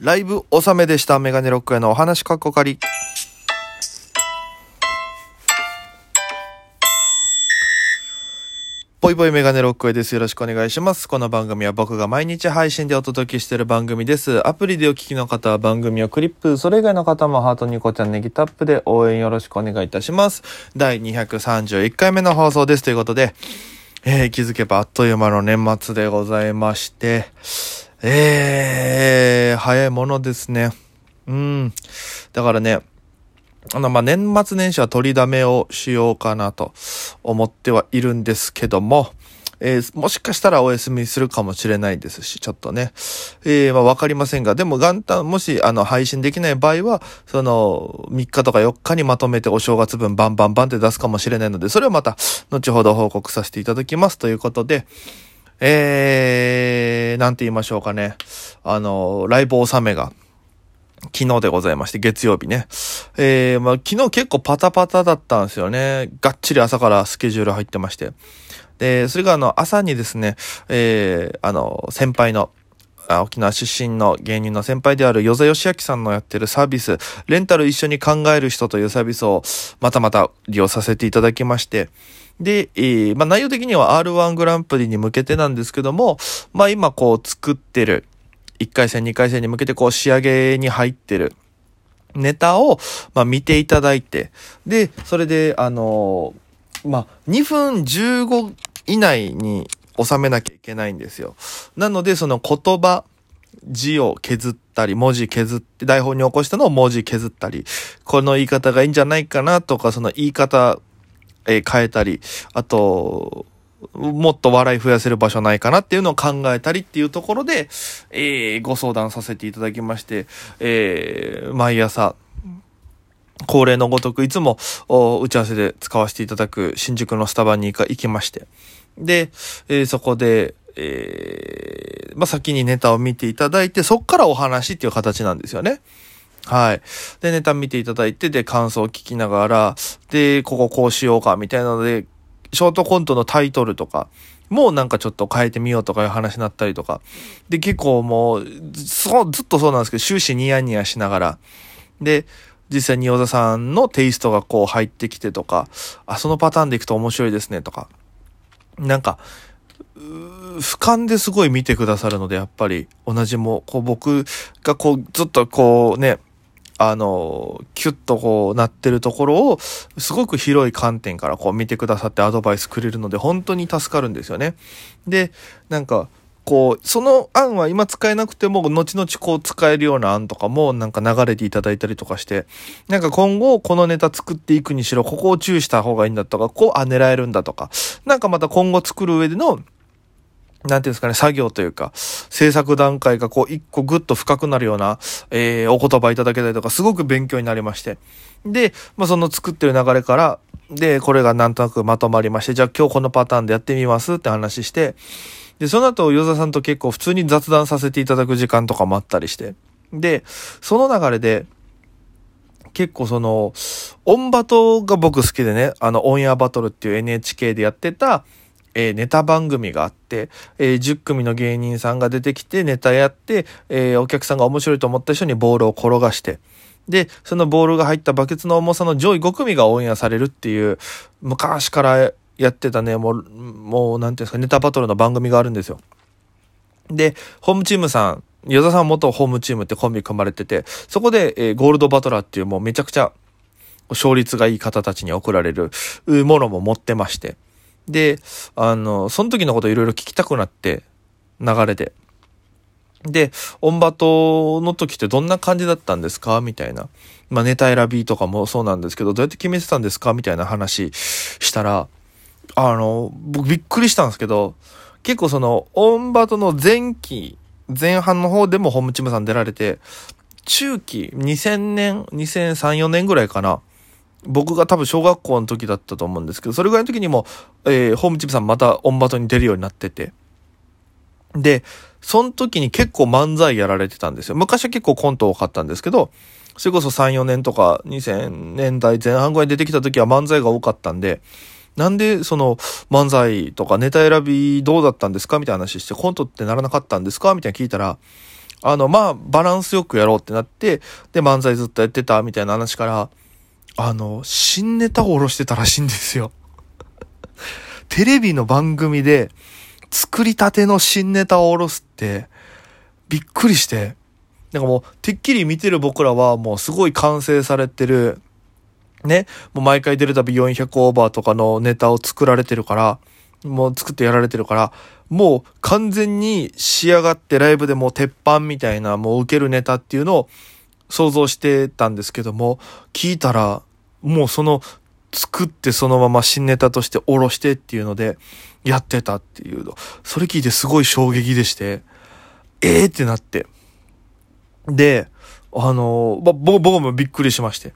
ライブ納めでした。メガネロックへのお話かっこかり。ぽいぽいメガネロックへです。よろしくお願いします。この番組は僕が毎日配信でお届けしている番組です。アプリでお聞きの方は番組をクリップ、それ以外の方もハートニコちゃんネギタップで応援よろしくお願いいたします。第231回目の放送です。ということで、えー、気づけばあっという間の年末でございまして、えー、早いものですね。うん。だからね、あの、ま、年末年始は取りだめをしようかなと思ってはいるんですけども、えーもしかしたらお休みするかもしれないですし、ちょっとね。えーま、わかりませんが、でも元旦、もし、あの、配信できない場合は、その、3日とか4日にまとめてお正月分バンバンバンって出すかもしれないので、それをまた、後ほど報告させていただきますということで、えー、なんて言いましょうかね。あの、ライブ納めが、昨日でございまして、月曜日ね。えー、まあ、昨日結構パタパタだったんですよね。がっちり朝からスケジュール入ってまして。で、それがあの、朝にですね、えー、あの、先輩の、沖縄出身の芸人の先輩である与座義明さんのやってるサービス、レンタル一緒に考える人というサービスをまたまた利用させていただきまして、で、えーまあ、内容的には R1 グランプリに向けてなんですけども、まあ、今こう作ってる、1回戦、2回戦に向けてこう仕上げに入ってるネタを、まあ、見ていただいて、で、それで、あのーまあ、2分15以内に収めなきゃいけないんですよ。なので、その言葉、字を削ったり、文字削って、台本に起こしたのを文字削ったり、この言い方がいいんじゃないかなとか、その言い方、え変えたり、あと、もっと笑い増やせる場所ないかなっていうのを考えたりっていうところで、えーご相談させていただきまして、えー毎朝、恒例のごとくいつも打ち合わせで使わせていただく新宿のスタバに行か行きまして。で、えーそこで、えまあ、先にネタを見ていただいて、そっからお話っていう形なんですよね。はい。で、ネタ見ていただいて、で、感想を聞きながら、で、こここうしようか、みたいなので、ショートコントのタイトルとか、もうなんかちょっと変えてみようとかいう話になったりとか。で、結構もう、そう、ずっとそうなんですけど、終始ニヤニヤしながら。で、実際に与田さんのテイストがこう入ってきてとか、あ、そのパターンでいくと面白いですねとか。なんか、俯瞰ですごい見てくださるので、やっぱり同じも、こう僕がこうずっとこうね、あの、キュッとこうなってるところを、すごく広い観点からこう見てくださってアドバイスくれるので、本当に助かるんですよね。で、なんか、こう、その案は今使えなくても、後々こう使えるような案とかもなんか流れていただいたりとかして、なんか今後このネタ作っていくにしろ、ここを注意した方がいいんだとか、こう、あ、狙えるんだとか、なんかまた今後作る上での、なんていうんですかね、作業というか、制作段階がこう一個ぐっと深くなるような、えー、お言葉いただけたりとか、すごく勉強になりまして。で、まあその作ってる流れから、で、これがなんとなくまとまりまして、じゃあ今日このパターンでやってみますって話して、で、その後、与座さんと結構普通に雑談させていただく時間とかもあったりして。で、その流れで、結構その、オンバトが僕好きでね、あの、オンエアバトルっていう NHK でやってた、えーネタ番組があって、えー10組の芸人さんが出てきてネタやって、えーお客さんが面白いと思った人にボールを転がして、で、そのボールが入ったバケツの重さの上位5組がオンエアされるっていう、昔からやってたね、もう、もう、なんていうんですか、ネタバトルの番組があるんですよ。で、ホームチームさん、与田さん元ホームチームってコンビ組まれてて、そこで、えーゴールドバトラーっていうもうめちゃくちゃ勝率がいい方たちに送られるものも持ってまして。で、あの、その時のこといろいろ聞きたくなって、流れで。で、オンバトの時ってどんな感じだったんですか？みたいな。まあネタ選びとかもそうなんですけど、どうやって決めてたんですか？みたいな話したら、あの、僕びっくりしたんですけど、結構その、オンバトの前期、前半の方でもホームチームさん出られて、中期、2000年、2003、4年ぐらいかな。僕が多分小学校の時だったと思うんですけど、それぐらいの時にも、えーホームチームさんまたオンバトに出るようになってて。で、その時に結構漫才やられてたんですよ。昔は結構コント多かったんですけど、それこそ3、4年とか2000年代前半ぐらいに出てきた時は漫才が多かったんで、なんでその漫才とかネタ選びどうだったんですかみたいな話して、コントってならなかったんですかみたいな聞いたら、あの、まあ、バランスよくやろうってなって、で、漫才ずっとやってたみたいな話から、あの、新ネタを下ろしてたらしいんですよ。テレビの番組で、作りたての新ネタを下ろすって、びっくりして、なんかもう、てっきり見てる僕らはもうすごい完成されてる、ね、もう毎回出るたび400オーバーとかのネタを作られてるから、もう作ってやられてるから、もう完全に仕上がってライブでもう鉄板みたいなもう受けるネタっていうのを想像してたんですけども、聞いたら、もうその作ってそのまま新ネタとして下ろしてっていうのでやってたっていうの。それ聞いてすごい衝撃でして、ええー、ってなって。で、あの、ま、僕もびっくりしまして。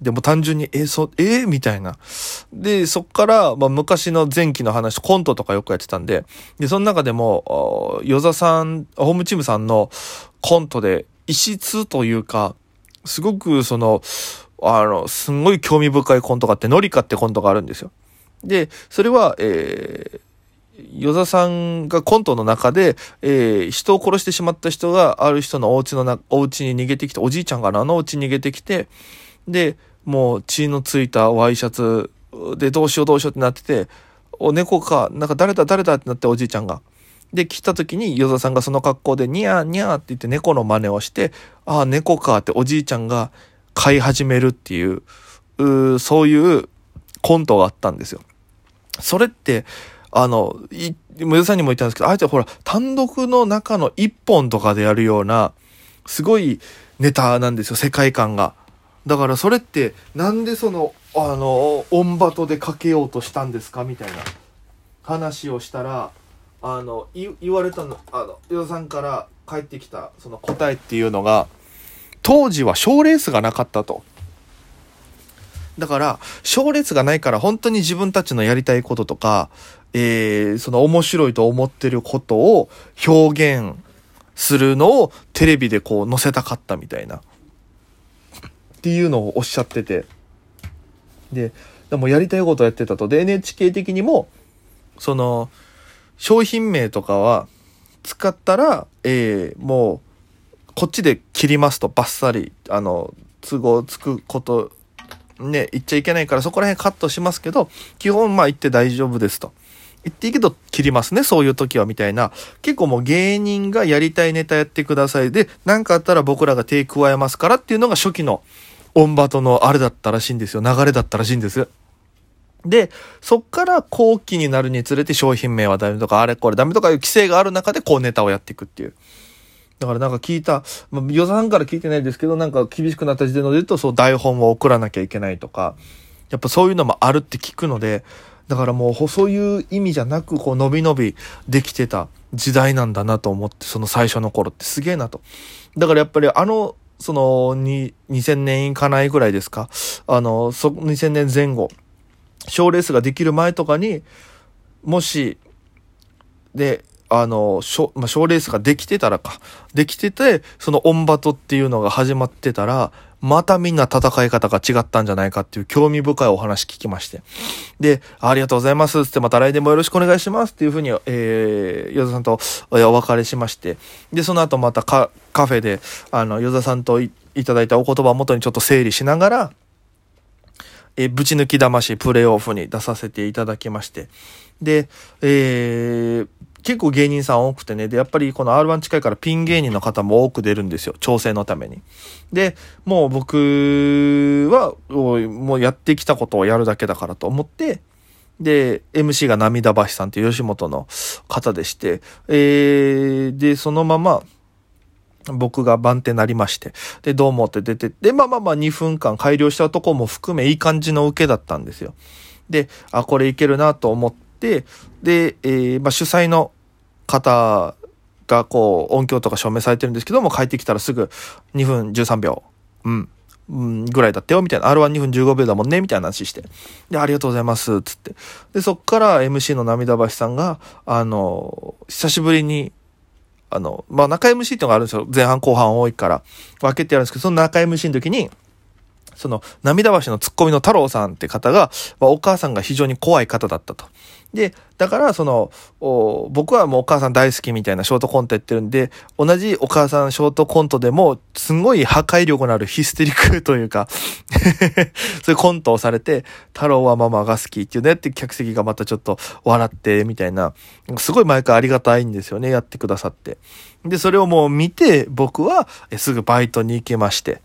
でも単純に、え、そ、えー、みたいな。で、そっから、まあ、昔の前期の話、コントとかよくやってたんで、で、その中でも、与座さん、ホームチームさんのコントで、異質というか、すごくその、あの、すんごい興味深いコントがあって、ノリカってコントがあるんですよ。で、それは、えー、与座さんがコントの中で、えー、人を殺してしまった人がある人のお家のな、お家に逃げてきて、おじいちゃんがあのお家に逃げてきて、で、もう血のついたワイシャツでどうしようどうしようってなってて、お猫か、なんか誰だ誰だってなっておじいちゃんが。で、来た時に、ヨザさんがその格好で、ニャーニャーって言って猫の真似をして、ああ、猫かっておじいちゃんが飼い始めるっていう、うそういうコントがあったんですよ。それって、あの、い、ヨザさんにも言ったんですけど、あえてほら、単独の中の一本とかでやるような、すごいネタなんですよ、世界観が。だからそれってなんでそのあのオンバトでかけようとしたんですかみたいな話をしたらあのい言われたのあの与田さんから帰ってきたその答えっていうのが当時は賞レースがなかったと。だから賞レースがないから本当に自分たちのやりたいこととか、えー、その面白いと思ってることを表現するのをテレビでこう載せたかったみたいな。っていうのをおっしゃってて。で、でもやりたいことやってたと。で、NHK 的にも、その、商品名とかは使ったら、えー、もう、こっちで切りますと、バッサリ、あの、都合つくこと、ね、言っちゃいけないから、そこら辺カットしますけど、基本、まあ言って大丈夫ですと。言っていいけど切りますね、そういう時は、みたいな。結構もう芸人がやりたいネタやってください。で、何かあったら僕らが手加えますからっていうのが初期のオンバトのあれだったらしいんですよ。流れだったらしいんです。で、そっから後期になるにつれて商品名はダメとか、あれこれダメとかいう規制がある中でこうネタをやっていくっていう。だからなんか聞いた、まあ、予算から聞いてないですけど、なんか厳しくなった時点で言うと、そう台本を送らなきゃいけないとか、やっぱそういうのもあるって聞くので、だからもうそういう意味じゃなく、こう伸び伸びできてた時代なんだなと思って、その最初の頃ってすげえなと。だからやっぱりあのその、に、2000年いかないぐらいですか。あの、そ、2000年前後、賞レースができる前とかに、もし、で、あの、賞、まあ、賞レースができてたらか。できてて、そのオンバトっていうのが始まってたら、またみんな戦い方が違ったんじゃないかっていう興味深いお話聞きまして。で、ありがとうございますつってまた来年もよろしくお願いしますっていうふうに、えー、ヨザさんとお別れしまして。で、その後またカカフェで、あの、ヨザさんといただいたお言葉を元にちょっと整理しながら、えぶち抜き魂プレイオフに出させていただきまして。で、えー、結構芸人さん多くてね、で、やっぱりこの R1 近いからピン芸人の方も多く出るんですよ。調整のために。で、もう僕は、もうやってきたことをやるだけだからと思って、で、MC が涙橋さんっていう吉本の方でして、えー、で、そのまま、僕が番手なりまして、で、どうもって出て、で、まあまあまあ2分間改良したとこも含めいい感じの受けだったんですよ。で、あ、これいけるなと思っ、で、えー、まあ、主催の方がこう音響とか証明されてるんですけども帰ってきたらすぐ2分13秒、うん、うん、ぐらいだったよみたいな R12 分15秒だもんねみたいな話してでありがとうございますつってでそっから MC の涙橋さんがあの久しぶりにあの、まあ、中 MC っていうのがあるんですよ。前半後半多いから。分けてやるんですけど、その中 MC の時に、その、涙橋のツッコミの太郎さんって方が、まあ、お母さんが非常に怖い方だったと。で、だからその、僕はもうお母さん大好きみたいなショートコントやってるんで、同じお母さんショートコントでも、すごい破壊力のあるヒステリックというか そういうコントをされて、太郎はママが好きっていうねって客席がまたちょっと笑ってみたいな、すごい毎回ありがたいんですよね、やってくださって。で、それをもう見て、僕はすぐバイトに行けまして。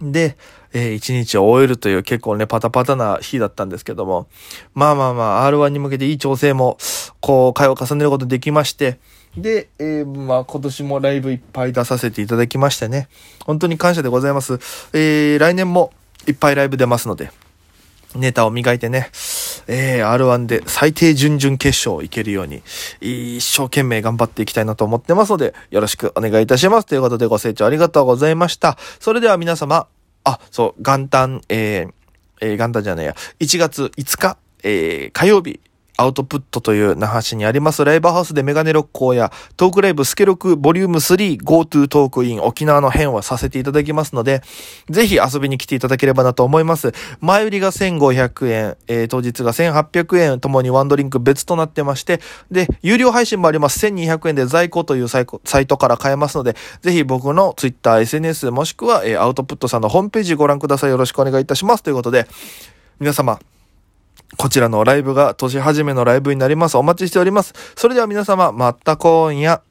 で、えー、一日を終えるという結構ね、パタパタな日だったんですけども、まあまあまあ、R1 に向けていい調整も、こう、会を重ねることできまして、で、えー、まあ今年もライブいっぱい出させていただきましてね、本当に感謝でございます。えー、来年もいっぱいライブ出ますので、ネタを磨いてね、えー、R1 で最低準々決勝いけるように、一生懸命頑張っていきたいなと思ってますので、よろしくお願いいたします。ということでご清聴ありがとうございました。それでは皆様、あ、そう、元旦、えー、えー、元旦じゃないや、1月5日、えー、火曜日、アウトプットという那覇市にありますライブハウスでメガネロックやトークライブスケロクボリューム3 GoTo トークイン沖縄の編はさせていただきますので、ぜひ遊びに来ていただければなと思います。前売りが1500円、えー、当日が1800円ともにワンドリンク別となってまして、で、有料配信もあります。1200円で在庫というサイサイトから買えますので、ぜひ僕の Twitter、SNS もしくは、えー、アウトプットさんのホームページご覧ください。よろしくお願いいたします。ということで、皆様、こちらのライブが年始めのライブになります。お待ちしております。それでは皆様、また今夜。